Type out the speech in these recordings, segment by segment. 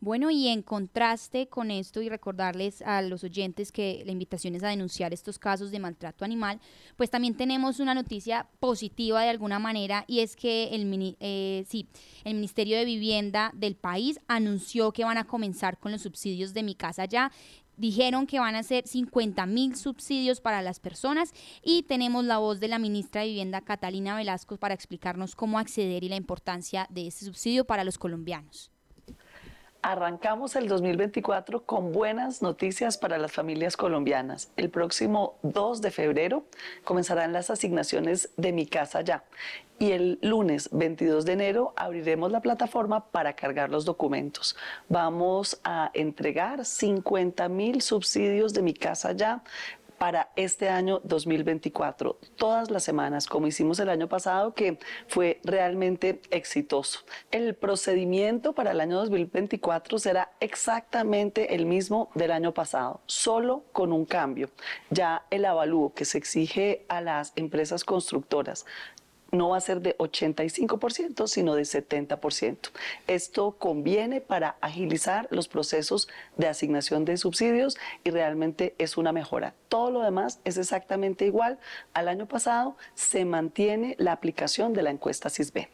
Bueno, y en contraste con esto y recordarles a los oyentes que la invitación es a denunciar estos casos de maltrato animal, pues también tenemos una noticia positiva de alguna manera y es que el, eh, sí, el Ministerio de Vivienda del país anunció que van a comenzar con los subsidios de Mi Casa Ya dijeron que van a ser 50 mil subsidios para las personas y tenemos la voz de la ministra de Vivienda Catalina Velasco para explicarnos cómo acceder y la importancia de ese subsidio para los colombianos. Arrancamos el 2024 con buenas noticias para las familias colombianas. El próximo 2 de febrero comenzarán las asignaciones de Mi Casa Ya y el lunes 22 de enero abriremos la plataforma para cargar los documentos. Vamos a entregar 50 mil subsidios de Mi Casa Ya para este año 2024, todas las semanas, como hicimos el año pasado, que fue realmente exitoso. El procedimiento para el año 2024 será exactamente el mismo del año pasado, solo con un cambio. Ya el avalúo que se exige a las empresas constructoras no va a ser de 85%, sino de 70%. Esto conviene para agilizar los procesos de asignación de subsidios y realmente es una mejora. Todo lo demás es exactamente igual. Al año pasado se mantiene la aplicación de la encuesta CISB.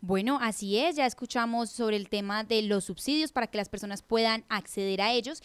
Bueno, así es, ya escuchamos sobre el tema de los subsidios para que las personas puedan acceder a ellos